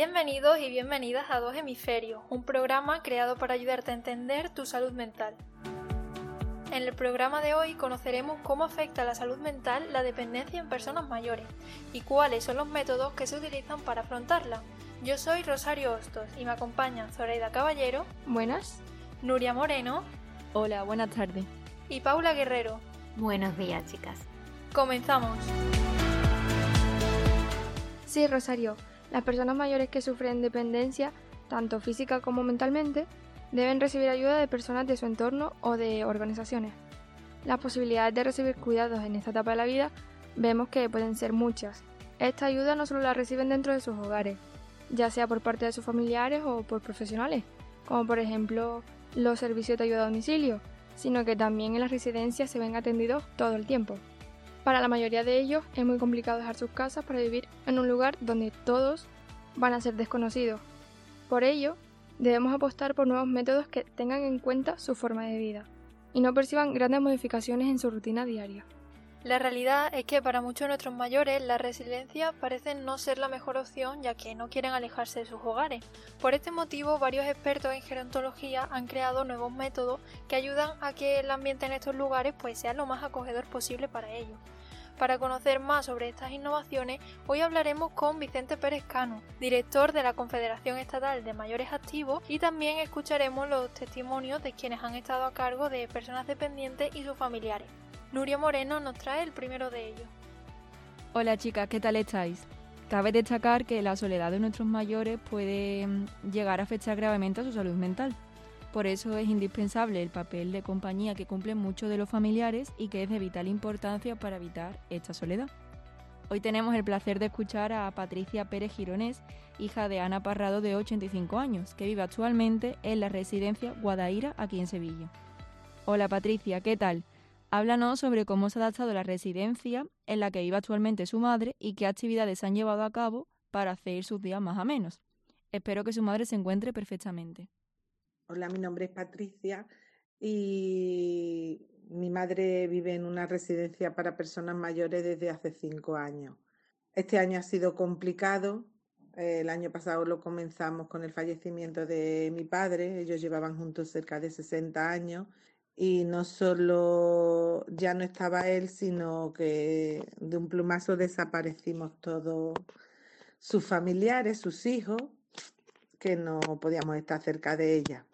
Bienvenidos y bienvenidas a Dos Hemisferios, un programa creado para ayudarte a entender tu salud mental. En el programa de hoy conoceremos cómo afecta a la salud mental la dependencia en personas mayores y cuáles son los métodos que se utilizan para afrontarla. Yo soy Rosario Hostos y me acompañan Zoraida Caballero. Buenas. Nuria Moreno. Hola, buenas tardes. Y Paula Guerrero. Buenos días, chicas. Comenzamos. Sí, Rosario. Las personas mayores que sufren dependencia, tanto física como mentalmente, deben recibir ayuda de personas de su entorno o de organizaciones. Las posibilidades de recibir cuidados en esta etapa de la vida vemos que pueden ser muchas. Esta ayuda no solo la reciben dentro de sus hogares, ya sea por parte de sus familiares o por profesionales, como por ejemplo los servicios de ayuda a domicilio, sino que también en las residencias se ven atendidos todo el tiempo. Para la mayoría de ellos es muy complicado dejar sus casas para vivir en un lugar donde todos van a ser desconocidos. Por ello, debemos apostar por nuevos métodos que tengan en cuenta su forma de vida y no perciban grandes modificaciones en su rutina diaria. La realidad es que para muchos de nuestros mayores la resiliencia parece no ser la mejor opción ya que no quieren alejarse de sus hogares. Por este motivo, varios expertos en gerontología han creado nuevos métodos que ayudan a que el ambiente en estos lugares pues sea lo más acogedor posible para ellos. Para conocer más sobre estas innovaciones, hoy hablaremos con Vicente Pérez Cano, director de la Confederación Estatal de Mayores Activos, y también escucharemos los testimonios de quienes han estado a cargo de personas dependientes y sus familiares. Nuria Moreno nos trae el primero de ellos. Hola chicas, ¿qué tal estáis? Cabe destacar que la soledad de nuestros mayores puede mm, llegar a afectar gravemente a su salud mental. Por eso es indispensable el papel de compañía que cumplen muchos de los familiares y que es de vital importancia para evitar esta soledad. Hoy tenemos el placer de escuchar a Patricia Pérez Gironés, hija de Ana Parrado de 85 años, que vive actualmente en la residencia Guadaira aquí en Sevilla. Hola Patricia, ¿qué tal? Háblanos sobre cómo se ha adaptado la residencia en la que vive actualmente su madre y qué actividades han llevado a cabo para hacer sus días más amenos. Espero que su madre se encuentre perfectamente. Hola, mi nombre es Patricia y mi madre vive en una residencia para personas mayores desde hace cinco años. Este año ha sido complicado. El año pasado lo comenzamos con el fallecimiento de mi padre. Ellos llevaban juntos cerca de 60 años y no solo ya no estaba él, sino que de un plumazo desaparecimos todos sus familiares, sus hijos, que no podíamos estar cerca de ella.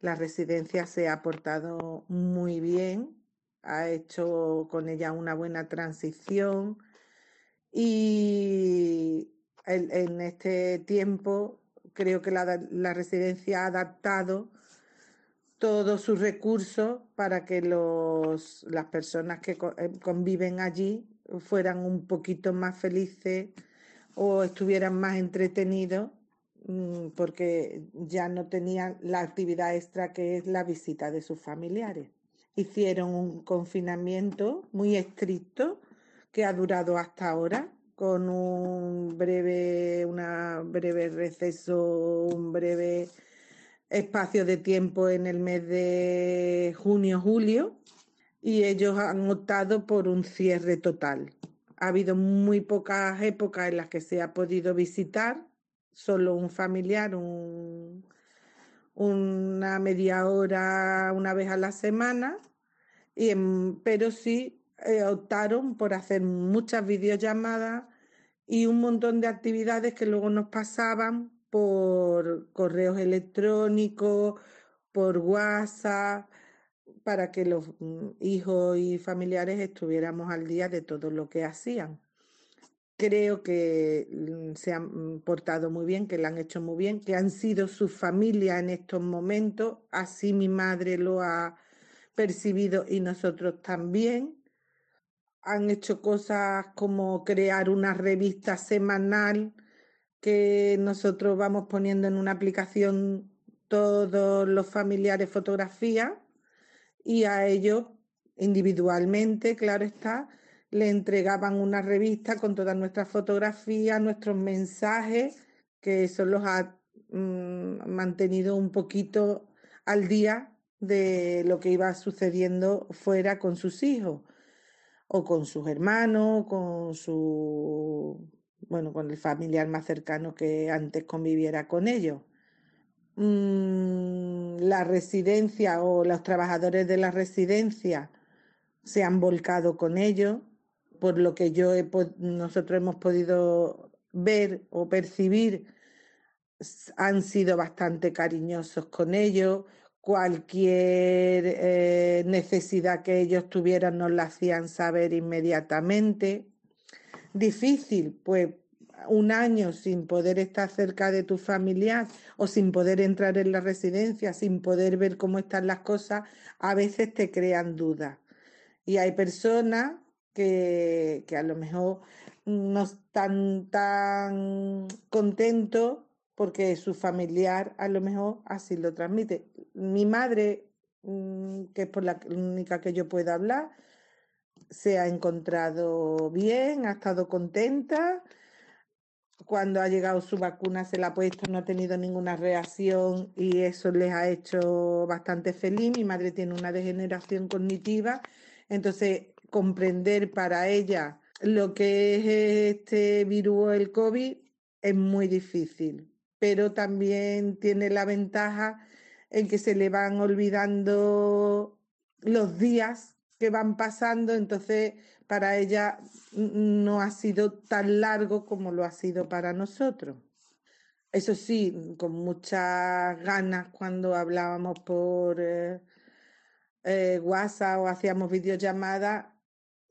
La residencia se ha portado muy bien, ha hecho con ella una buena transición y en, este tiempo creo que la, la residencia ha adaptado todos sus recursos para que los, las personas que eh, conviven allí fueran un poquito más felices o estuvieran más entretenidos porque ya no tenían la actividad extra que es la visita de sus familiares. Hicieron un confinamiento muy estricto que ha durado hasta ahora con un breve, breve receso, un breve espacio de tiempo en el mes de junio-julio y ellos han optado por un cierre total. Ha habido muy pocas épocas en las que se ha podido visitar, solo un familiar, una media hora una vez a la semana, y pero sí eh, optaron por hacer muchas videollamadas y un montón de actividades que luego nos pasaban por correos electrónicos, por WhatsApp, para que los mm, hijos y familiares estuviéramos al día de todo lo que hacían. Creo que mm, se han portado muy bien, que lo han hecho muy bien, que han sido su familia en estos momentos. Así mi madre lo ha percibido y nosotros también. Han hecho cosas como crear una revista semanal que nosotros vamos poniendo en una aplicación todos los familiares fotografías y a ellos individualmente, claro está, le entregaban una revista con todas nuestras fotografías, nuestros mensajes, que eso los ha mm, mantenido un poquito al día de lo que iba sucediendo fuera con sus hijos o con sus hermanos, con su bueno, con el familiar más cercano que antes conviviera con ellos. Mm, la residencia o los trabajadores de la residencia se han volcado con ellos, por lo que yo nosotros hemos podido ver o percibir, han sido bastante cariñosos con ellos. Cualquier eh, necesidad que ellos tuvieran nos la hacían saber inmediatamente. Difícil, pues un año sin poder estar cerca de tu familiar o sin poder entrar en la residencia, sin poder ver cómo están las cosas, a veces te crean dudas. Y hay personas que, a lo mejor no están tan contentos porque su familiar a lo mejor así lo transmite. Mi madre, mm, que es por la única que yo puedo hablar, se ha encontrado bien, ha estado contenta. Cuando ha llegado su vacuna se la ha puesto, no ha tenido ninguna reacción y eso les ha hecho bastante feliz. Mi madre tiene una degeneración cognitiva, entonces comprender para ella lo que es este virus, el COVID, es muy difícil, pero también tiene la ventaja en que se le van olvidando los días que van pasando, entonces para ella no ha sido tan largo como lo ha sido para nosotros. Eso sí, con muchas ganas cuando hablábamos por eh, eh, WhatsApp o hacíamos videollamadas,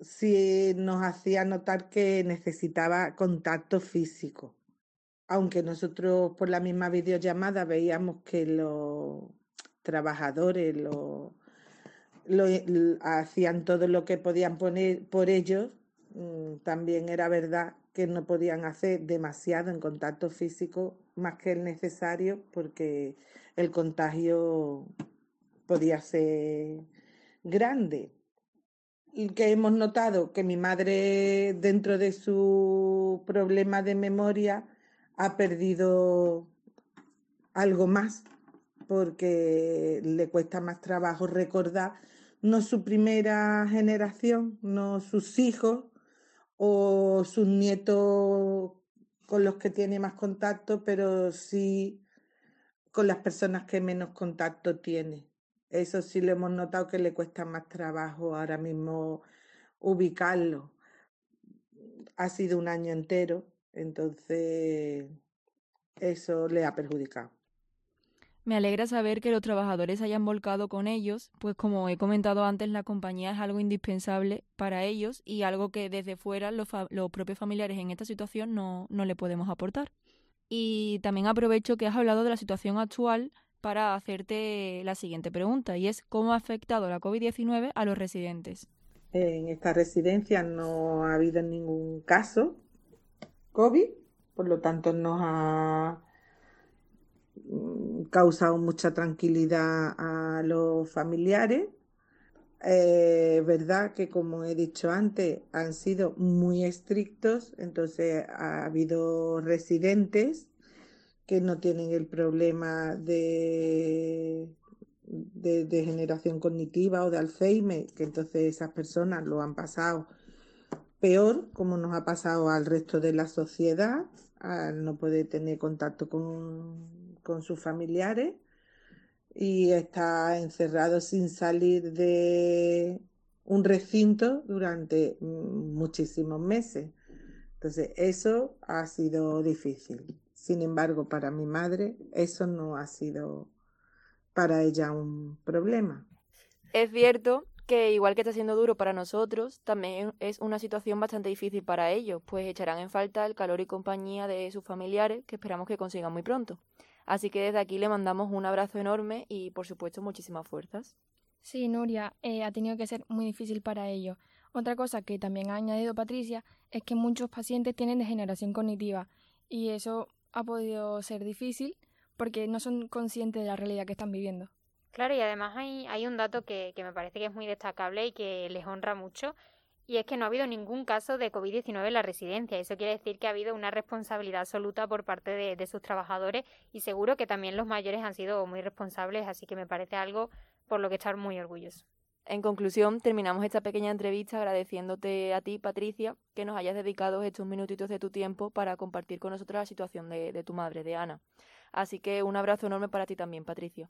sí nos hacía notar que necesitaba contacto físico. Aunque nosotros por la misma videollamada veíamos que los trabajadores lo, hacían todo lo que podían poner por ellos, mm, también era verdad que no podían hacer demasiado en contacto físico más que el necesario porque el contagio podía ser grande que hemos notado que mi madre, dentro de su problema de memoria, ha perdido algo más, porque le cuesta más trabajo recordar no su primera generación, no sus hijos o sus nietos con los que tiene más contacto, pero sí con las personas que menos contacto tiene. Eso sí lo hemos notado que le cuesta más trabajo ahora mismo ubicarlo. Ha sido un año entero, entonces eso le ha perjudicado. Me alegra saber que los trabajadores hayan volcado con ellos, pues como he comentado antes, la compañía es algo indispensable para ellos y algo que desde fuera los, los propios familiares en esta situación no, no le podemos aportar. Y también aprovecho que has hablado de la situación actual para hacerte la siguiente pregunta y es ¿cómo ha afectado la COVID-19 a los residentes? En esta residencia no ha habido ningún caso COVID, por lo tanto nos ha mm, causado mucha tranquilidad a los familiares. Es verdad que, como he dicho antes, han sido muy estrictos, entonces ha habido residentes que no tienen el problema de, de, generación cognitiva o de Alzheimer, que entonces esas personas lo han pasado peor, como nos ha pasado al resto de la sociedad, al no poder tener contacto con, con sus familiares y está encerrado sin salir de un recinto durante muchísimos meses. Entonces, eso ha sido difícil. Sin embargo, para mi madre eso no ha sido para ella un problema. Es cierto que igual que está siendo duro para nosotros, también es una situación bastante difícil para ellos, pues echarán en falta el calor y compañía de sus familiares, que esperamos que consigan muy pronto. Así que desde aquí le mandamos un abrazo enorme y, por supuesto, muchísimas fuerzas. Sí, Nuria, eh, ha tenido que ser muy difícil para ellos. Otra cosa que también ha añadido Patricia es que muchos pacientes tienen degeneración cognitiva y eso ha podido ser difícil porque no son conscientes de la realidad que están viviendo. Claro, y además hay, hay un dato que, que me parece que es muy destacable y que les honra mucho, y es que no ha habido ningún caso de COVID-19 en la residencia. Eso quiere decir que ha habido una responsabilidad absoluta por parte de, de, sus trabajadores y seguro que también los mayores han sido muy responsables, así que me parece algo por lo que estar muy orgulloso. En conclusión, terminamos esta pequeña entrevista agradeciéndote a ti, Patricia, que nos hayas dedicado estos minutitos de tu tiempo para compartir con nosotros la situación de, de tu madre, de Ana. Así que un abrazo enorme para ti también, Patricia.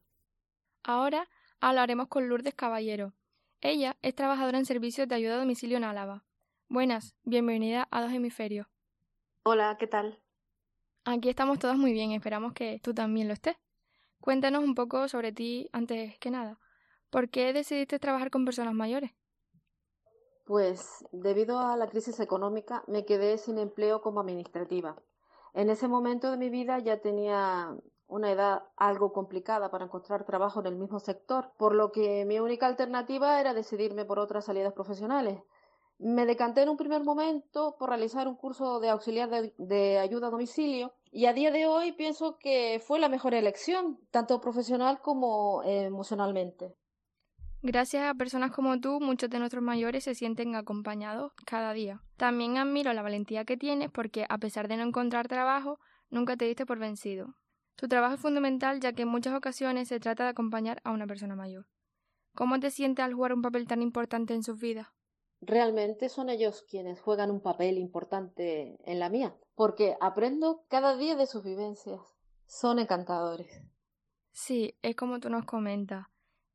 Ahora hablaremos con Lourdes Caballero. Ella es trabajadora en servicios de ayuda a domicilio en Álava. Buenas, bienvenida a Dos Hemisferios. Hola, ¿qué tal? Aquí estamos todos muy bien, esperamos que tú también lo estés. Cuéntanos un poco sobre ti antes que nada. ¿Por qué decidiste trabajar con personas mayores? Pues debido a la crisis económica me quedé sin empleo como administrativa. En ese momento de mi vida ya tenía una edad algo complicada para encontrar trabajo en el mismo sector, por lo que mi única alternativa era decidirme por otras salidas profesionales. Me decanté en un primer momento por realizar un curso de auxiliar de, de, ayuda a domicilio y a día de hoy pienso que fue la mejor elección, tanto profesional como emocionalmente. Gracias a personas como tú, muchos de nuestros mayores se sienten acompañados cada día. También admiro la valentía que tienes porque, a pesar de no encontrar trabajo, nunca te diste por vencido. Tu trabajo es fundamental ya que en muchas ocasiones se trata de acompañar a una persona mayor. ¿Cómo te sientes al jugar un papel tan importante en sus vidas? Realmente son ellos quienes juegan un papel importante en la mía, porque aprendo cada día de sus vivencias. Son encantadores. Sí, es como tú nos comentas.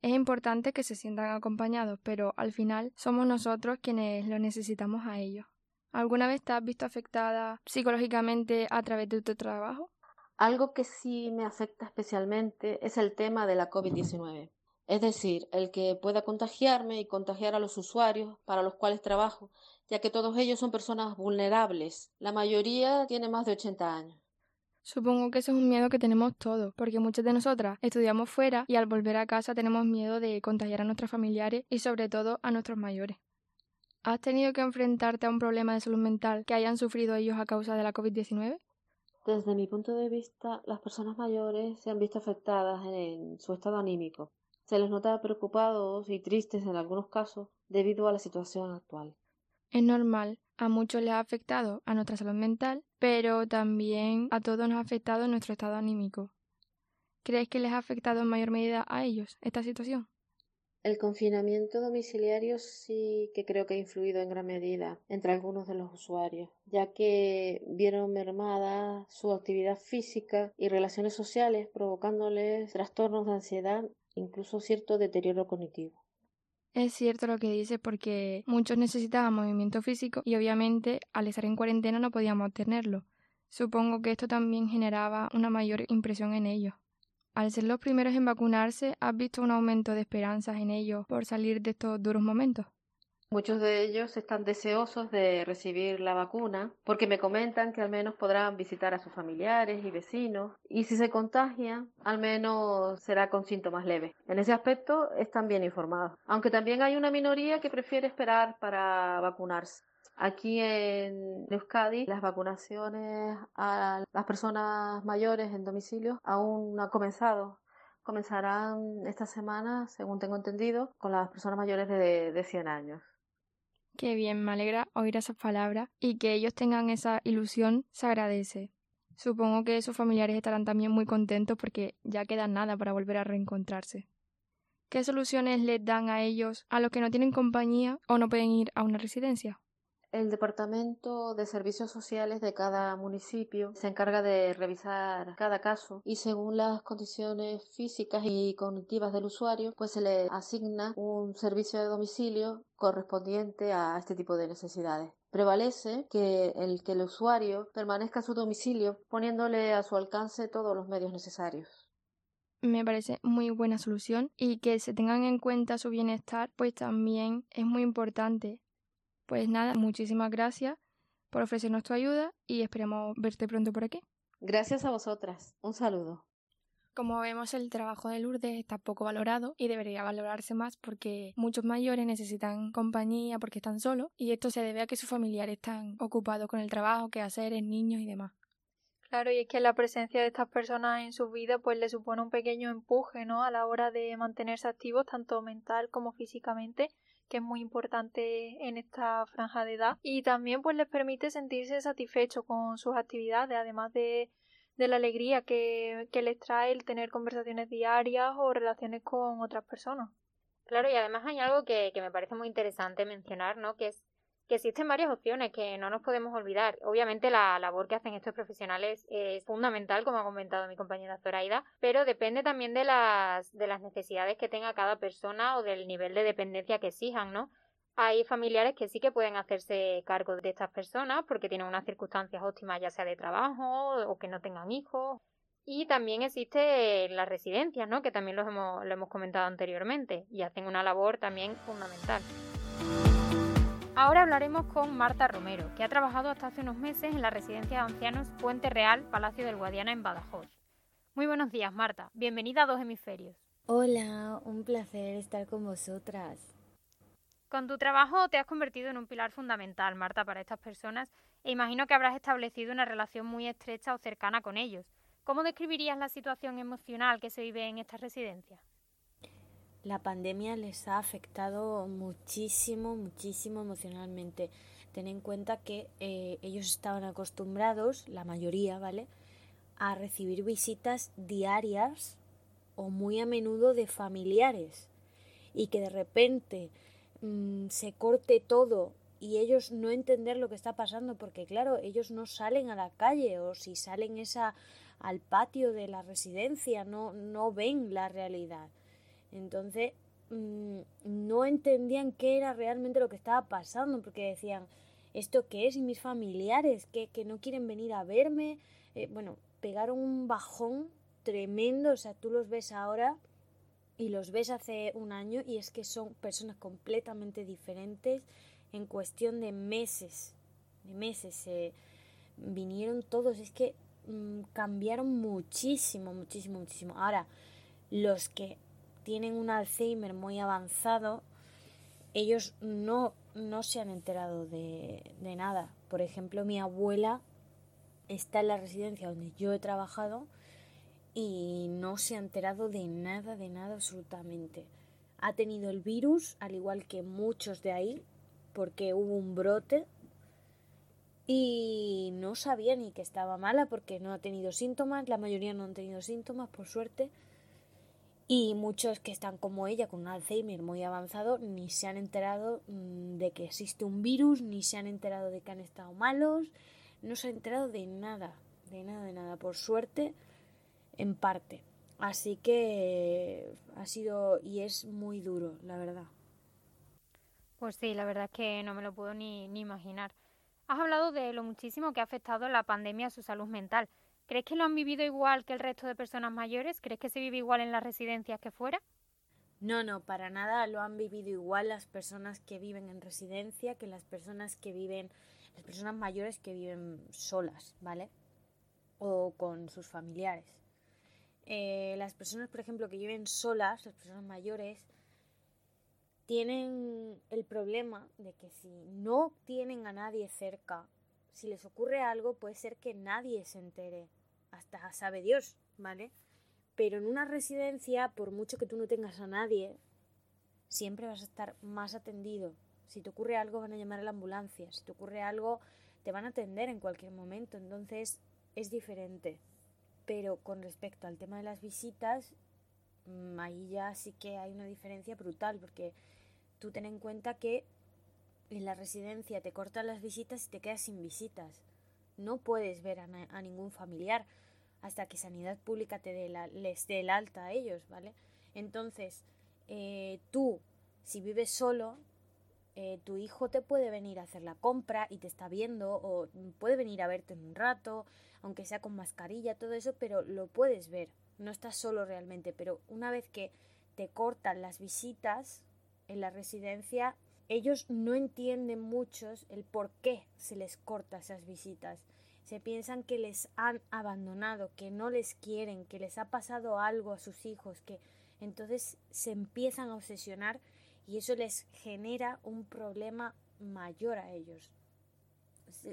Es importante que se sientan acompañados, pero al final somos nosotros quienes lo necesitamos a ellos. ¿Alguna vez te has visto afectada psicológicamente a través de tu trabajo? Algo que sí me afecta especialmente es el tema de la COVID-19. Es decir, el que pueda contagiarme y contagiar a los usuarios para los cuales trabajo, ya que todos ellos son personas vulnerables. La mayoría tiene más de 80 años. Supongo que eso es un miedo que tenemos todos, porque muchas de nosotras estudiamos fuera y al volver a casa tenemos miedo de contagiar a nuestros familiares y sobre todo a nuestros mayores. ¿Has tenido que enfrentarte a un problema de salud mental que hayan sufrido ellos a causa de la COVID-19? Desde mi punto de vista, las personas mayores se han visto afectadas en su estado anímico. Se les nota preocupados y tristes en algunos casos debido a la situación actual. Es normal, a muchos les ha afectado a nuestra salud mental, pero también a todos nos ha afectado nuestro estado anímico. ¿Crees que les ha afectado en mayor medida a ellos esta situación? El confinamiento domiciliario sí que creo que ha influido en gran medida entre algunos de los usuarios, ya que vieron mermada su actividad física y relaciones sociales, provocándoles trastornos de ansiedad, incluso cierto deterioro cognitivo. Es cierto lo que dice porque muchos necesitaban movimiento físico y obviamente al estar en cuarentena no podíamos tenerlo. Supongo que esto también generaba una mayor impresión en ellos. Al ser los primeros en vacunarse, ¿has visto un aumento de esperanzas en ellos por salir de estos duros momentos? Muchos de ellos están deseosos de recibir la vacuna porque me comentan que al menos podrán visitar a sus familiares y vecinos y si se contagian, al menos será con síntomas leves. En ese aspecto están bien informados, aunque también hay una minoría que prefiere esperar para vacunarse. Aquí en Euskadi las vacunaciones a las personas mayores en domicilio aún no han comenzado. Comenzarán esta semana, según tengo entendido, con las personas mayores de, de 100 años. Qué bien, me alegra oír esas palabras y que ellos tengan esa ilusión se agradece. Supongo que sus familiares estarán también muy contentos porque ya queda nada para volver a reencontrarse. ¿Qué soluciones les dan a ellos a los que no tienen compañía o no pueden ir a una residencia? El Departamento de Servicios Sociales de cada municipio se encarga de revisar cada caso y según las condiciones físicas y cognitivas del usuario, pues se le asigna un servicio de domicilio correspondiente a este tipo de necesidades. Prevalece que el que el usuario permanezca a su domicilio poniéndole a su alcance todos los medios necesarios me parece muy buena solución y que se tengan en cuenta su bienestar pues también es muy importante pues nada, muchísimas gracias por ofrecernos tu ayuda y esperamos verte pronto por aquí. Gracias a vosotras. Un saludo. Como vemos, el trabajo de Lourdes está poco valorado y debería valorarse más porque muchos mayores necesitan compañía porque están solos y esto se debe a que sus familiares están ocupados con el trabajo, quehaceres, niños y demás. Claro, y es que la presencia de estas personas en su vida pues le supone un pequeño empuje, ¿no? A la hora de mantenerse activos tanto mental como físicamente que es muy importante en esta franja de edad y también pues les permite sentirse satisfechos con sus actividades además de, de la alegría que, que les trae el tener conversaciones diarias o relaciones con otras personas. Claro, y además hay algo que, que me parece muy interesante mencionar, ¿no? Que es que existen varias opciones que no nos podemos olvidar. Obviamente la labor que hacen estos profesionales es fundamental, como ha comentado mi compañera Zoraida, pero depende también de las, de las necesidades que tenga cada persona o del nivel de dependencia que exijan, ¿no? Hay familiares que sí que pueden hacerse cargo de estas personas porque tienen unas circunstancias óptimas ya sea de trabajo o que no tengan hijos. Y también existe las residencias, ¿no? Que también los hemos, lo hemos comentado anteriormente y hacen una labor también fundamental. Ahora hablaremos con Marta Romero, que ha trabajado hasta hace unos meses en la residencia de ancianos Puente Real, Palacio del Guadiana en Badajoz. Muy buenos días, Marta. Bienvenida a Dos Hemisferios. Hola, un placer estar con vosotras. Con tu trabajo te has convertido en un pilar fundamental, Marta, para estas personas e imagino que habrás establecido una relación muy estrecha o cercana con ellos. ¿Cómo describirías la situación emocional que se vive en estas residencias? La pandemia les ha afectado muchísimo, muchísimo emocionalmente. Ten en cuenta que eh, ellos estaban acostumbrados, la mayoría, ¿vale?, a recibir visitas diarias o muy a menudo de familiares y que de repente mm, se corte todo y ellos no entender lo que está pasando porque claro ellos no salen a la calle o si salen esa al patio de la residencia no no ven la realidad entonces, mm, no entendían qué era realmente lo que estaba pasando, porque decían, ¿esto qué es? Y mis familiares, que, que no quieren venir a verme. Eh, bueno, pegaron un bajón tremendo, o sea, tú los ves ahora y los ves hace un año y es que son personas completamente diferentes en cuestión de meses, de meses. vinieron todos, es que mm, cambiaron muchísimo, muchísimo, muchísimo. Ahora, los que tienen un Alzheimer muy avanzado, ellos no, no se han enterado de, de nada. Por ejemplo, mi abuela está en la residencia donde yo he trabajado y no se ha enterado de nada, de nada absolutamente. Ha tenido el virus, al igual que muchos de ahí, porque hubo un brote y no sabía ni que estaba mala porque no ha tenido síntomas, la mayoría no han tenido síntomas, por suerte. Y muchos que están como ella con un Alzheimer muy avanzado ni se han enterado mm, de que existe un virus, ni se han enterado de que han estado malos, no se han enterado de nada, de nada, de nada, por suerte, en parte. Así que ha sido y es muy duro, la verdad. Pues sí, la verdad es que no me lo puedo ni, ni imaginar. Has hablado de lo muchísimo que ha afectado la pandemia a su salud mental. ¿Crees que lo han vivido igual que el resto de personas mayores? ¿Crees que se vive igual en las residencias que fuera? No, no, para nada lo han vivido igual las personas que viven en residencia que las personas que viven, las personas mayores que viven solas, ¿vale? O con sus familiares. Eh, las personas, por ejemplo, que viven solas, las personas mayores, tienen el problema de que si no tienen a nadie cerca si les ocurre algo, puede ser que nadie se entere. Hasta sabe Dios, ¿vale? Pero en una residencia, por mucho que tú no tengas a nadie, siempre vas a estar más atendido. Si te ocurre algo, van a llamar a la ambulancia. Si te ocurre algo, te van a atender en cualquier momento. Entonces, es diferente. Pero con respecto al tema de las visitas, mm, ahí ya sí que hay una diferencia brutal, porque tú ten en cuenta que en la residencia te cortan las visitas y te quedas sin visitas. No puedes ver a, ningún familiar hasta que Sanidad Pública te dé la, les dé el alta a ellos, ¿vale? Entonces, eh, tú, si vives solo, eh, tu hijo te puede venir a hacer la compra y te está viendo, o puede venir a verte en un rato, aunque sea con mascarilla, todo eso, pero lo puedes ver. No estás solo realmente, pero una vez que te cortan las visitas en la residencia, ellos no entienden muchos el por qué se les corta esas visitas. Se piensan que les han abandonado, que no les quieren, que les ha pasado algo a sus hijos, que entonces se empiezan a obsesionar y eso les genera un problema mayor a ellos.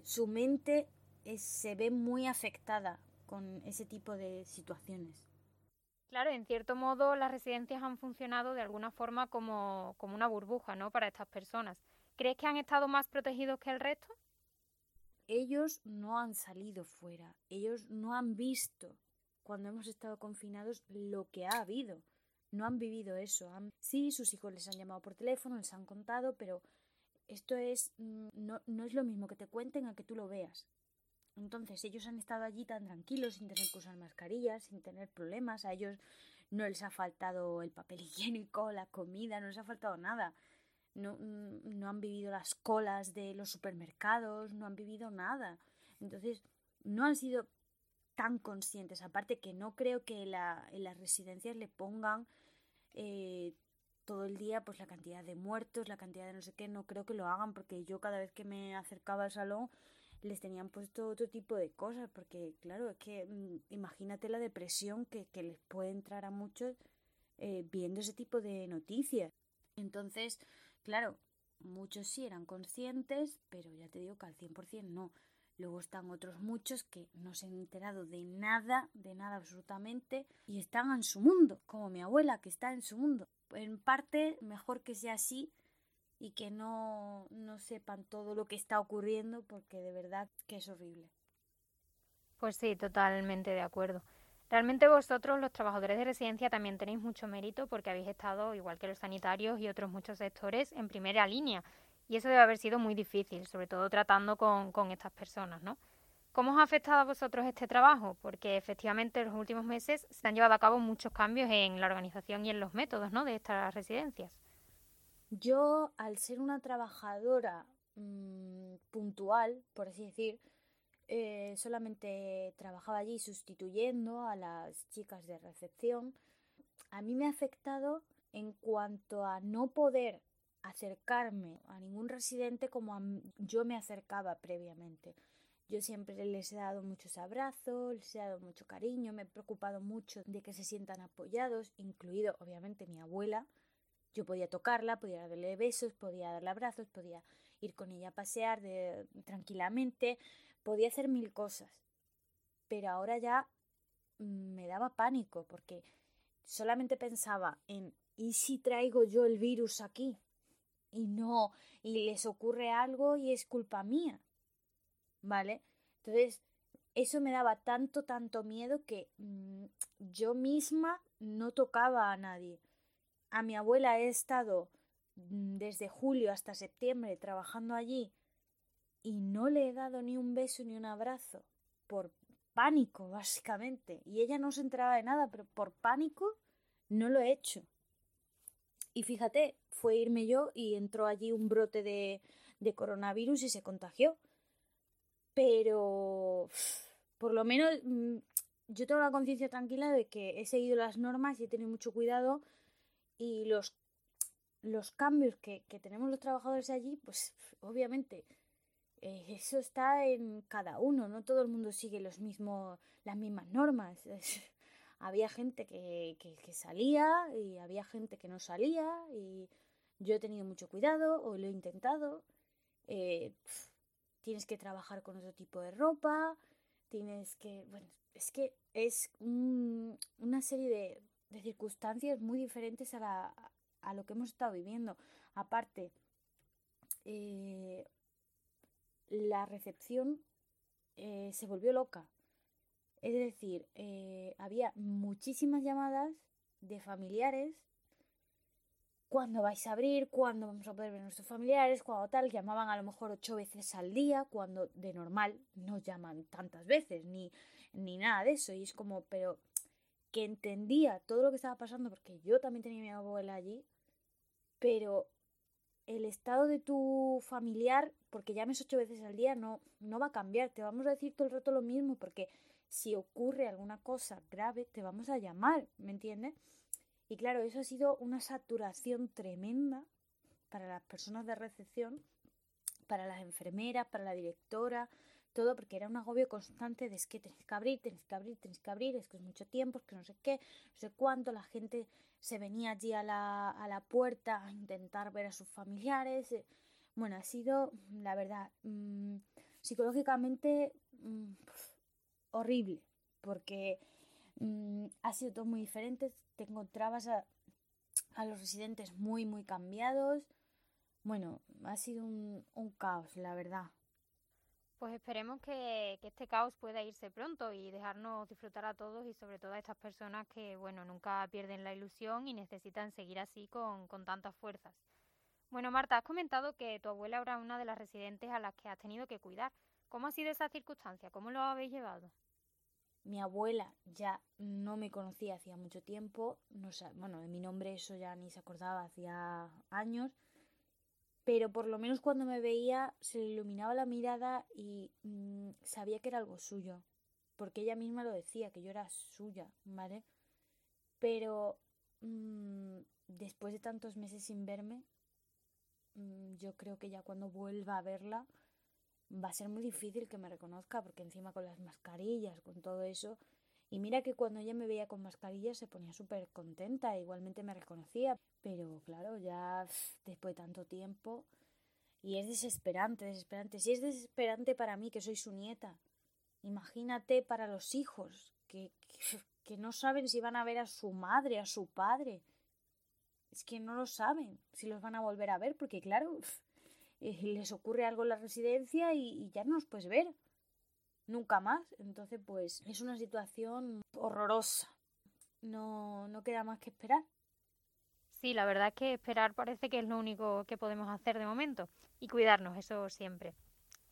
Su mente se ve muy afectada con ese tipo de situaciones. Claro, en cierto modo las residencias han funcionado de alguna forma como, como una burbuja, ¿no? Para estas personas. ¿Crees que han estado más protegidos que el resto? Ellos no han salido fuera, ellos no han visto cuando hemos estado confinados lo que ha habido. no han vivido eso. Sí, sus hijos les han llamado por teléfono, les han contado, pero esto es mm, no, no es lo mismo que te cuenten a que tú lo veas. Entonces ellos han estado allí tan tranquilos, sin tener que usar mascarillas, sin tener problemas. A ellos no les ha faltado el papel higiénico, la comida, no les ha faltado nada. No, mm, no han vivido las colas de los supermercados, no han vivido nada. Entonces, no han sido tan conscientes. Aparte que no creo que la, en las residencias le pongan eh, todo el día pues la cantidad de muertos, la cantidad de no sé qué, no creo que lo hagan porque yo cada vez que me acercaba al salón les tenían puesto otro tipo de cosas, porque claro, es que mm, imagínate la depresión que, que, les puede entrar a muchos eh, viendo ese tipo de noticias. Entonces, claro, muchos sí eran conscientes, pero ya te digo que al 100% no. Luego están otros muchos que no se han enterado de nada, de nada absolutamente, y están en su mundo, como mi abuela que está en su mundo. En parte, mejor que sea así, y que no, no sepan todo lo que está ocurriendo porque de verdad que es horrible. Pues sí, totalmente de acuerdo. Realmente vosotros, los trabajadores de residencia, también tenéis mucho mérito porque habéis estado, igual que los sanitarios y otros muchos sectores, en primera línea. Y eso debe haber sido muy difícil, sobre todo tratando con, estas personas, ¿no? ¿Cómo os ha afectado a vosotros este trabajo? Porque efectivamente en los últimos meses se han llevado a cabo muchos cambios en la organización y en los métodos ¿no? de estas residencias. Yo, al ser una trabajadora mm, puntual, por así decir, eh, solamente trabajaba allí sustituyendo a las chicas de recepción. A mí me ha afectado en cuanto a no poder acercarme a ningún residente como yo me acercaba previamente. Yo siempre les he dado muchos abrazos, les he dado mucho cariño, me he preocupado mucho de que se sientan apoyados, incluido obviamente mi abuela, yo podía tocarla, podía darle besos, podía darle abrazos, podía ir con ella a pasear de, tranquilamente, podía hacer mil cosas. Pero ahora ya mm, me daba pánico porque solamente pensaba en ¿y si traigo yo el virus aquí? Y no, y les ocurre algo y es culpa mía. ¿Vale? Entonces, eso me daba tanto, tanto miedo que mm, yo misma no tocaba a nadie. A mi abuela he estado mm, desde julio hasta septiembre trabajando allí y no le he dado ni un beso ni un abrazo por pánico, básicamente. Y ella no se enteraba de nada, pero por pánico no lo he hecho. Y fíjate, fue irme yo y entró allí un brote de, de coronavirus y se contagió. Pero por lo menos mm, yo tengo la conciencia tranquila de que he seguido las normas y he tenido mucho cuidado y los, los cambios que, tenemos los trabajadores allí, pues obviamente eh, eso está en cada uno, no todo el mundo sigue los mismos, las mismas normas. había gente que, que, salía y había gente que no salía y yo he tenido mucho cuidado o lo he intentado. Eh, tienes que trabajar con otro tipo de ropa, tienes que, bueno, es que es una serie de, de circunstancias muy diferentes a, la, a lo que hemos estado viviendo. Aparte, eh, la recepción eh, se volvió loca. Es decir, eh, había muchísimas llamadas de familiares. Cuando vais a abrir? cuando vamos a poder ver a nuestros familiares? Cuando tal, llamaban a lo mejor ocho veces al día, cuando de normal no llaman tantas veces, ni, ni nada de eso. Y es como, pero que entendía todo lo que estaba pasando, porque yo también tenía mi abuela allí, pero el estado de tu familiar, porque llames ocho veces al día, no, no va a cambiar. Te vamos a decir todo el rato lo mismo, porque si ocurre alguna cosa grave, te vamos a llamar, ¿me entiendes? Y claro, eso ha sido una saturación tremenda para las personas de recepción, para las enfermeras, para la directora, todo porque era un agobio constante de es que tenéis que abrir, tenéis que abrir, tenéis que abrir, es que es mucho tiempo, es que no sé qué, no sé cuánto, la gente se venía allí a la, a la puerta a intentar ver a sus familiares. Bueno, ha sido, la verdad, mm, psicológicamente mm, horrible, porque mm, ha sido todo muy diferente, te encontrabas a, a los residentes muy, muy cambiados. Bueno, ha sido un, caos, la verdad. Pues esperemos que, este caos pueda irse pronto y dejarnos disfrutar a todos y sobre todo a estas personas que, bueno, nunca pierden la ilusión y necesitan seguir así con tantas fuerzas. Bueno, Marta, has comentado que tu abuela era una de las residentes a las que has tenido que cuidar. ¿Cómo ha sido esa circunstancia? ¿Cómo lo habéis llevado? Mi abuela ya no me conocía hacía mucho tiempo, no bueno, de mi nombre eso ya ni se acordaba hacía años, pero por lo menos cuando me veía se le iluminaba la mirada y mm, sabía que era algo suyo, porque ella misma lo decía, que yo era suya, ¿vale? Pero mm, después de tantos meses sin verme, yo creo que ya cuando vuelva a verla va a ser muy difícil que me reconozca, porque encima con las mascarillas, con todo eso, y mira que cuando ella me veía con mascarilla se ponía súper contenta, igualmente me reconocía, pero claro, ya después de tanto tiempo, y es desesperante, desesperante. Si es desesperante para mí, que soy su nieta, imagínate para los hijos, que, que, no saben si van a ver a su madre, a su padre. Es que no lo saben si los van a volver a ver, porque claro, eh, les ocurre algo en la residencia y, ya no los puedes ver nunca más. Entonces, pues es una situación horrorosa. No, no queda más que esperar. Sí, la verdad es que esperar parece que es lo único que podemos hacer de momento y cuidarnos, eso siempre.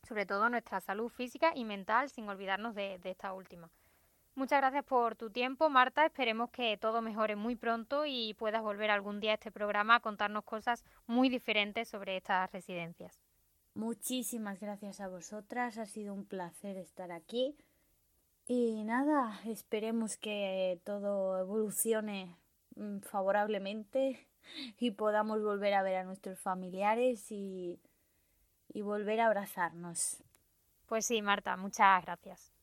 Sobre todo nuestra salud física y mental, sin olvidarnos de esta última. Muchas gracias por tu tiempo, Marta. Esperemos que todo mejore muy pronto y puedas volver algún día a este programa a contarnos cosas muy diferentes sobre estas residencias. Muchísimas gracias a vosotras, ha sido un placer estar aquí. Y nada, esperemos que todo evolucione mm, favorablemente y podamos volver a ver a nuestros familiares y, y volver a abrazarnos. Pues sí, Marta, muchas gracias.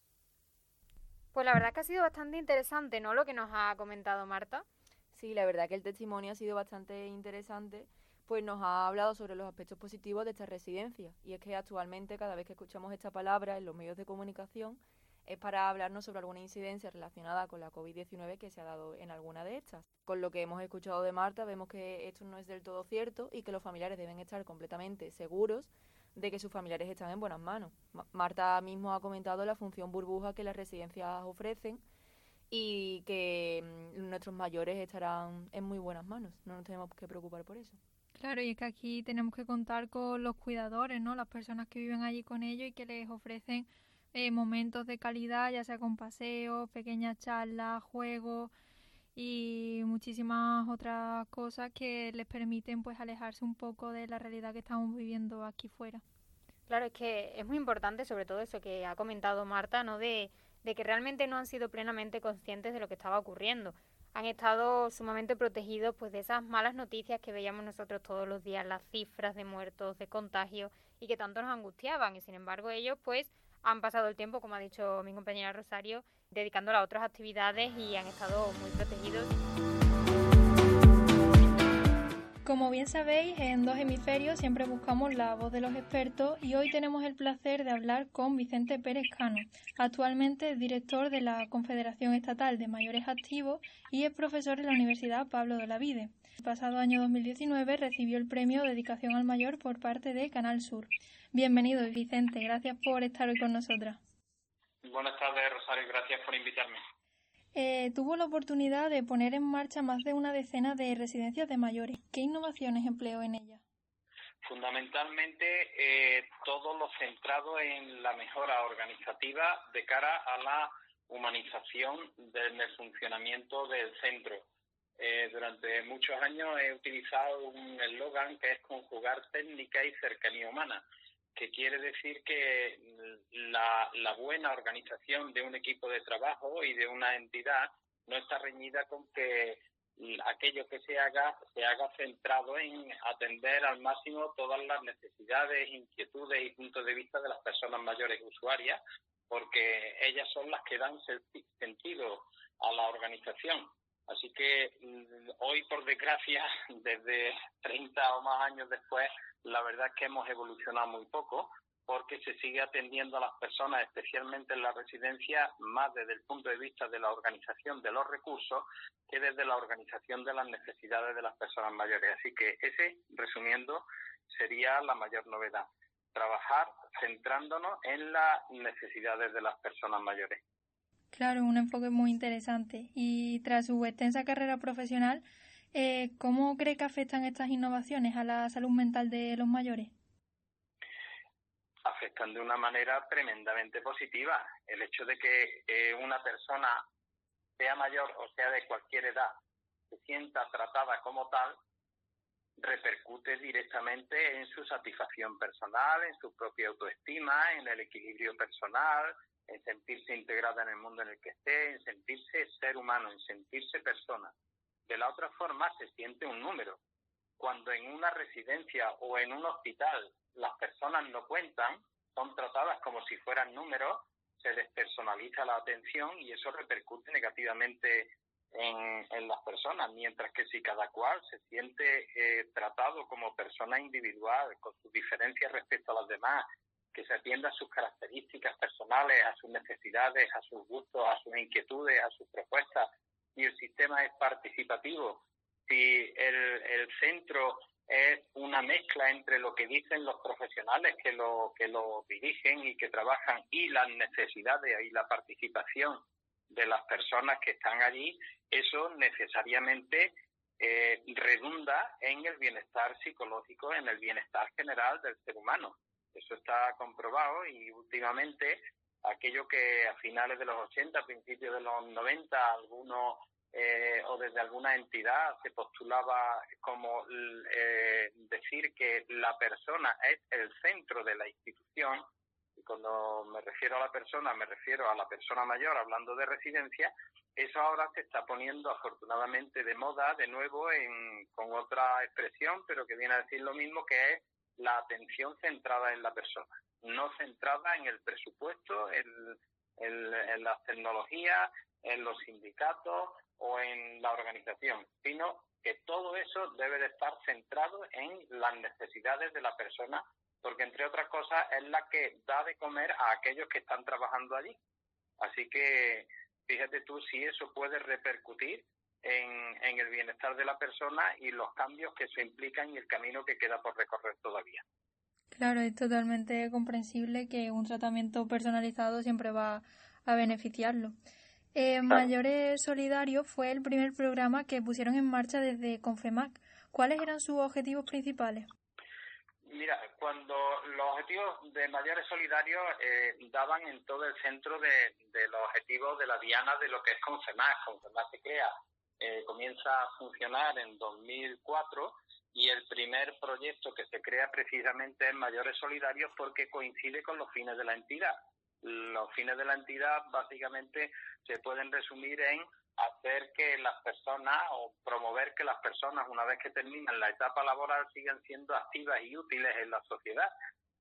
Pues la verdad que ha sido bastante interesante, ¿no? Lo que nos ha comentado Marta. Sí, la verdad que el testimonio ha sido bastante interesante pues nos ha hablado sobre los aspectos positivos de esta residencia. Y es que actualmente cada vez que escuchamos esta palabra en los medios de comunicación es para hablarnos sobre alguna incidencia relacionada con la COVID-19 que se ha dado en alguna de estas. Con lo que hemos escuchado de Marta vemos que esto no es del todo cierto y que los familiares deben estar completamente seguros de que sus familiares están en buenas manos. Marta mismo ha comentado la función burbuja que las residencias ofrecen y que mm, nuestros mayores estarán en muy buenas manos. No nos tenemos que preocupar por eso. Claro, y es que aquí tenemos que contar con los cuidadores, ¿no? Las personas que viven allí con ellos y que les ofrecen eh, momentos de calidad, ya sea con paseos, pequeñas charlas, juegos y muchísimas otras cosas que les permiten pues alejarse un poco de la realidad que estamos viviendo aquí fuera. Claro, es que es muy importante sobre todo eso que ha comentado Marta, ¿no? De, de que realmente no han sido plenamente conscientes de lo que estaba ocurriendo han estado sumamente protegidos pues de esas malas noticias que veíamos nosotros todos los días, las cifras de muertos, de contagios y que tanto nos angustiaban y sin embargo ellos pues han pasado el tiempo, como ha dicho mi compañera Rosario, dedicándola a otras actividades y han estado muy protegidos. Como bien sabéis, en Dos Hemisferios siempre buscamos la voz de los expertos y hoy tenemos el placer de hablar con Vicente Pérez Cano, actualmente director de la Confederación Estatal de Mayores Activos y es profesor en la Universidad Pablo de la Vide. El pasado año 2019 recibió el premio Dedicación al Mayor por parte de Canal Sur. Bienvenido, Vicente, gracias por estar hoy con nosotras. Buenas tardes, Rosario, gracias por invitarme. Eh, tuvo la oportunidad de poner en marcha más de una decena de residencias de mayores. ¿Qué innovaciones empleó en ellas? Fundamentalmente eh, todo lo centrado en la mejora organizativa de cara a la humanización del, funcionamiento del centro. Eh, durante muchos años he utilizado un eslogan que es conjugar técnica y cercanía humana que quiere decir que la, buena organización de un equipo de trabajo y de una entidad no está reñida con que aquello que se haga se haga centrado en atender al máximo todas las necesidades, inquietudes y puntos de vista de las personas mayores usuarias, porque ellas son las que dan sentido a la organización. Así que mm, hoy, por desgracia, desde 30 o más años después, la verdad es que hemos evolucionado muy poco porque se sigue atendiendo a las personas, especialmente en la residencia, más desde el punto de vista de la organización de los recursos que desde la organización de las necesidades de las personas mayores. Así que ese, resumiendo, sería la mayor novedad. trabajar centrándonos en las necesidades de las personas mayores. Claro, un enfoque muy interesante. Y tras su extensa carrera profesional, eh, ¿cómo cree que afectan estas innovaciones a la salud mental de los mayores? Afectan de una manera tremendamente positiva. El hecho de que eh, una persona, sea mayor o sea de cualquier edad, se sienta tratada como tal, repercute directamente en su satisfacción personal, en su propia autoestima, en el equilibrio personal, en sentirse integrada en el mundo en el que esté, en sentirse ser humano, en sentirse persona. De la otra forma se siente un número. Cuando en una residencia o en un hospital las personas no cuentan, son tratadas como si fueran números, se despersonaliza la atención y eso repercute negativamente en, las personas, mientras que si cada cual se siente eh, tratado como persona individual, con sus diferencias respecto a las demás, que se atienda a sus características personales, a sus necesidades, a sus gustos, a sus inquietudes, a sus propuestas, y el sistema es participativo, si el, el centro es una mezcla entre lo que dicen los profesionales que lo, que lo dirigen y que trabajan y las necesidades y la participación de las personas que están allí, eso necesariamente eh, redunda en el bienestar psicológico, en el bienestar general del ser humano. Eso está comprobado y últimamente aquello que a finales de los 80, principios de los 90, algunos eh, o desde alguna entidad se postulaba como eh, decir que la persona es el centro de la institución, y cuando me refiero a la persona, me refiero a la persona mayor, hablando de residencia, eso ahora se está poniendo afortunadamente de moda de nuevo en, con otra expresión, pero que viene a decir lo mismo, que es la atención centrada en la persona, no centrada en el presupuesto, en, las tecnologías, en los sindicatos o en la organización, sino que todo eso debe de estar centrado en las necesidades de la persona porque entre otras cosas es la que da de comer a aquellos que están trabajando allí. Así que fíjate tú si eso puede repercutir en, en el bienestar de la persona y los cambios que eso implica en el camino que queda por recorrer todavía. Claro, es totalmente comprensible que un tratamiento personalizado siempre va a beneficiarlo. Eh, Mayores Solidario fue el primer programa que pusieron en marcha desde Confemac. ¿Cuáles eran sus objetivos principales? Mira, cuando los objetivos de mayores solidarios eh, daban en todo el centro de, los objetivos de la diana de lo que es Confemas. Confemas se crea, eh, comienza a funcionar en 2004 y el primer proyecto que se crea precisamente es Mayores Solidarios porque coincide con los fines de la entidad. Los fines de la entidad básicamente se pueden resumir en hacer que las personas o promover que las personas una vez que terminan la etapa laboral sigan siendo activas y útiles en la sociedad.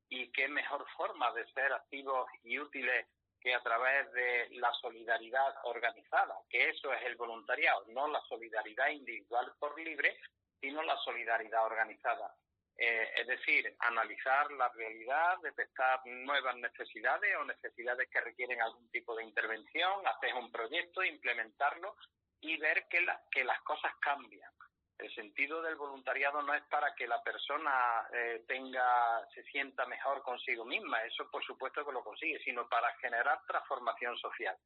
Y qué mejor forma de ser activos y útiles que a través de la solidaridad organizada, que eso es el voluntariado, no la solidaridad individual por libre, sino la solidaridad organizada. Eh, es decir, analizar la realidad, detectar nuevas necesidades o necesidades que requieren algún tipo de intervención, hacer un proyecto, implementarlo y ver que, que las cosas cambian. El sentido del voluntariado no es para que la persona eh, tenga, se sienta mejor consigo misma, eso por supuesto que lo consigue, sino para generar transformación social.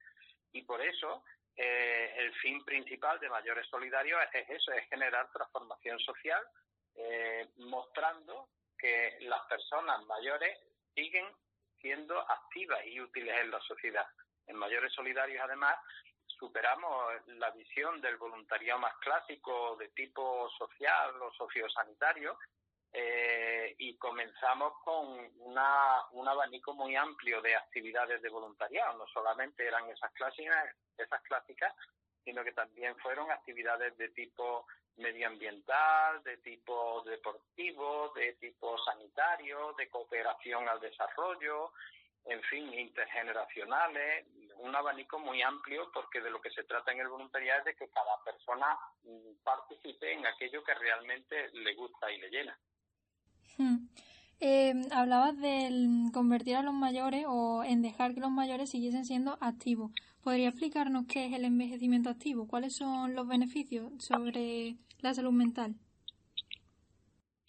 Y por eso eh, el fin principal de Mayores Solidarios es eso, es generar transformación social eh, mostrando que las personas mayores siguen siendo activas y útiles en la sociedad. En Mayores Solidarios, además, superamos la visión del voluntariado más clásico de tipo social o sociosanitario eh, y comenzamos con una, un abanico muy amplio de actividades de voluntariado. No solamente eran esas clásicas, esas clásicas sino que también fueron actividades de tipo medioambiental, de tipo deportivo, de tipo sanitario, de cooperación al desarrollo, en fin, intergeneracionales, un abanico muy amplio porque de lo que se trata en el voluntariado es de que cada persona participe en aquello que realmente le gusta y le llena. Hmm. Eh, hablabas de convertir a los mayores o en dejar que los mayores siguiesen siendo activos. ¿Podría explicarnos qué es el envejecimiento activo? ¿Cuáles son los beneficios sobre la salud mental?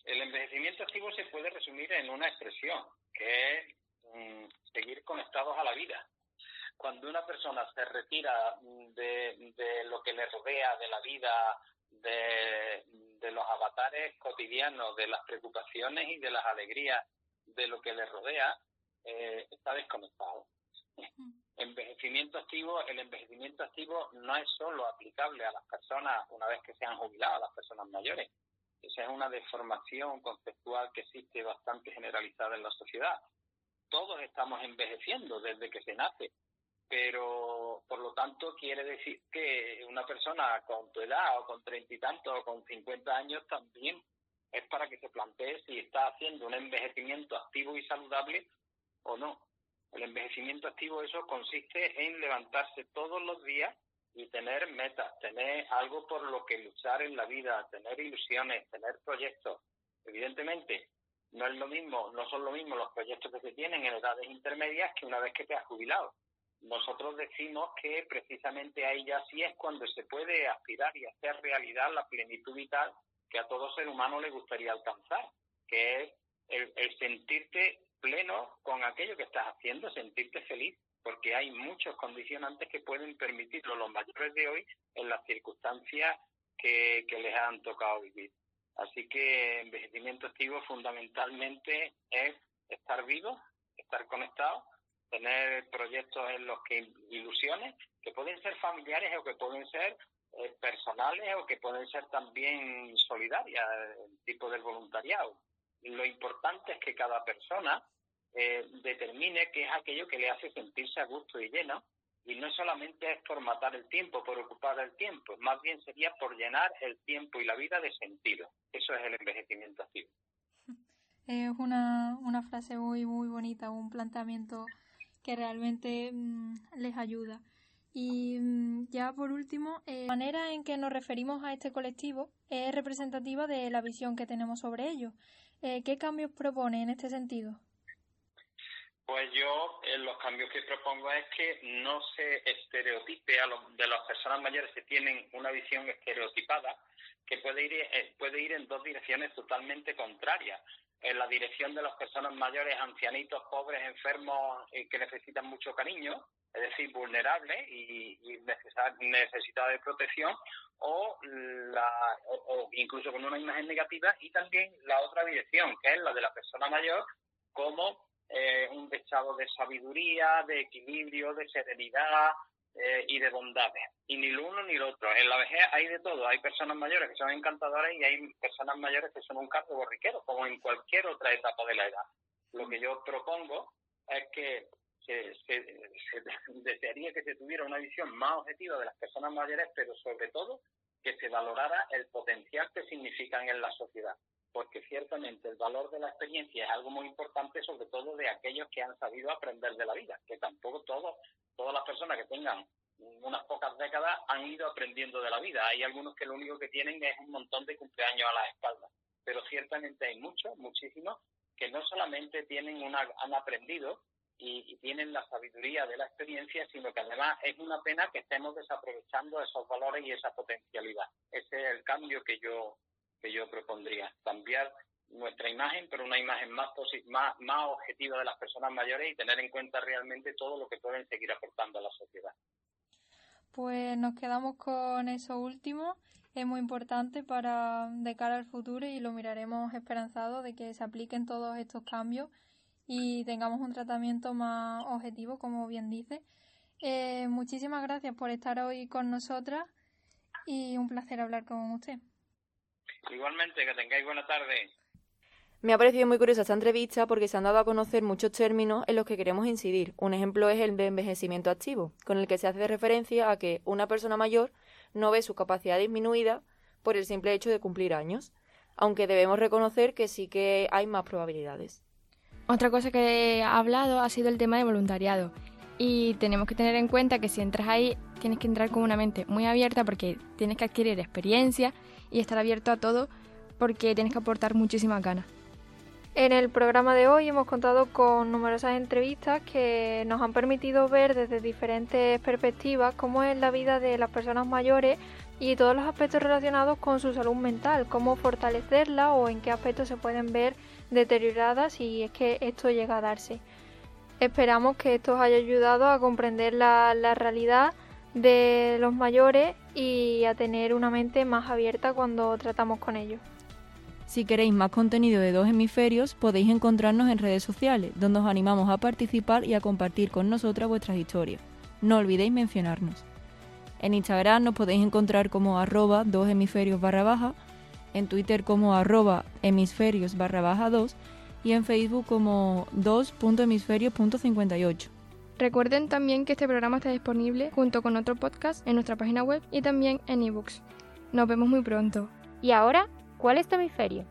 El envejecimiento activo se puede resumir en una expresión, que es mm, seguir conectados a la vida. Cuando una persona se retira de, de lo que le rodea, de la vida, de, de los avatares cotidianos, de las preocupaciones y de las alegrías de lo que le rodea, eh, está desconectado. Envejecimiento activo, el envejecimiento activo no es solo aplicable a las personas una vez que se han jubilado, a las personas mayores. Esa es una deformación conceptual que existe bastante generalizada en la sociedad. Todos estamos envejeciendo desde que se nace, pero por lo tanto quiere decir que una persona con tu edad o con treinta y tantos o con cincuenta años también es para que se plantee si está haciendo un envejecimiento activo y saludable o no. El envejecimiento activo eso consiste en levantarse todos los días y tener metas, tener algo por lo que luchar en la vida, tener ilusiones, tener proyectos. Evidentemente, no es lo mismo, no son lo mismo los proyectos que se tienen en edades intermedias que una vez que te has jubilado. Nosotros decimos que precisamente ahí ya sí es cuando se puede aspirar y hacer realidad la plenitud vital que a todo ser humano le gustaría alcanzar, que es el, el sentirte pleno con aquello que estás haciendo, sentirte feliz, porque hay muchos condicionantes que pueden permitirlo los mayores de hoy en las circunstancias que, que les han tocado vivir. Así que envejecimiento activo fundamentalmente es estar vivo, estar conectado, tener proyectos en los que ilusiones, que pueden ser familiares o que pueden ser eh, personales o que pueden ser también solidarias, el tipo del voluntariado. Lo importante es que cada persona eh, determine qué es aquello que le hace sentirse a gusto y lleno y no solamente es por matar el tiempo, por ocupar el tiempo, más bien sería por llenar el tiempo y la vida de sentido. Eso es el envejecimiento activo. Es una, una frase muy, muy bonita, un planteamiento que realmente mmm, les ayuda. Y mmm, ya por último, eh, la manera en que nos referimos a este colectivo es representativa de la visión que tenemos sobre ello. Eh, ¿Qué cambios propone en este sentido? Pues yo eh, los cambios que propongo es que no se estereotipe a los, de las personas mayores que tienen una visión estereotipada que puede ir, puede ir en dos direcciones totalmente contrarias. En la dirección de las personas mayores, ancianitos, pobres, enfermos eh, que necesitan mucho cariño, es decir, vulnerables y, y necesitados de protección, o, la, o incluso con una imagen negativa, y también la otra dirección, que es la de la persona mayor, como eh, un estado de sabiduría, de equilibrio, de serenidad eh, y de bondades. Y ni lo uno ni lo otro. En la vejez hay de todo. Hay personas mayores que son encantadoras y hay personas mayores que son un cargo borriquero, como en cualquier otra etapa de la edad. Lo que yo propongo es que se, se, se desearía que se tuviera una visión más objetiva de las personas mayores, pero sobre todo que se valorara el potencial que significan en la sociedad porque ciertamente el valor de la experiencia es algo muy importante, sobre todo de aquellos que han sabido aprender de la vida, que tampoco todos, todas las personas que tengan unas pocas décadas han ido aprendiendo de la vida. Hay algunos que lo único que tienen es un montón de cumpleaños a las espaldas, pero ciertamente hay muchos, muchísimos, que no solamente tienen una, han aprendido y, y tienen la sabiduría de la experiencia, sino que además es una pena que estemos desaprovechando esos valores y esa potencialidad. Ese es el cambio que yo que yo propondría. Cambiar nuestra imagen, pero una imagen más, más, más objetiva de las personas mayores y tener en cuenta realmente todo lo que pueden seguir aportando a la sociedad. Pues nos quedamos con eso último. Es muy importante para de cara al futuro y lo miraremos esperanzado de que se apliquen todos estos cambios y tengamos un tratamiento más objetivo, como bien dice. Eh, muchísimas gracias por estar hoy con nosotras y un placer hablar con usted. Igualmente, que tengáis buena tarde. Me ha parecido muy curiosa esta entrevista porque se han dado a conocer muchos términos en los que queremos incidir. Un ejemplo es el de envejecimiento activo, con el que se hace referencia a que una persona mayor no ve su capacidad disminuida por el simple hecho de cumplir años, aunque debemos reconocer que sí que hay más probabilidades. Otra cosa que ha hablado ha sido el tema de voluntariado. Y tenemos que tener en cuenta que si entras ahí tienes que entrar con una mente muy abierta porque tienes que adquirir experiencia y estar abierto a todo porque tienes que aportar muchísimas ganas. En el programa de hoy hemos contado con numerosas entrevistas que nos han permitido ver desde diferentes perspectivas cómo es la vida de las personas mayores y todos los aspectos relacionados con su salud mental, cómo fortalecerla o en qué aspectos se pueden ver deterioradas si es que esto llega a darse. Esperamos que esto os haya ayudado a comprender la, la realidad de los mayores y a tener una mente más abierta cuando tratamos con ellos. Si queréis más contenido de dos hemisferios, podéis encontrarnos en redes sociales, donde os animamos a participar y a compartir con nosotras vuestras historias. No olvidéis mencionarnos. En Instagram nos podéis encontrar como arroba dos hemisferios barra baja, en Twitter como arroba hemisferios barra baja 2 y en Facebook como 2.hemisferios.58. Recuerden también que este programa está disponible junto con otro podcast en nuestra página web y también en ebooks. Nos vemos muy pronto. ¿Y ahora cuál es tu hemisferio?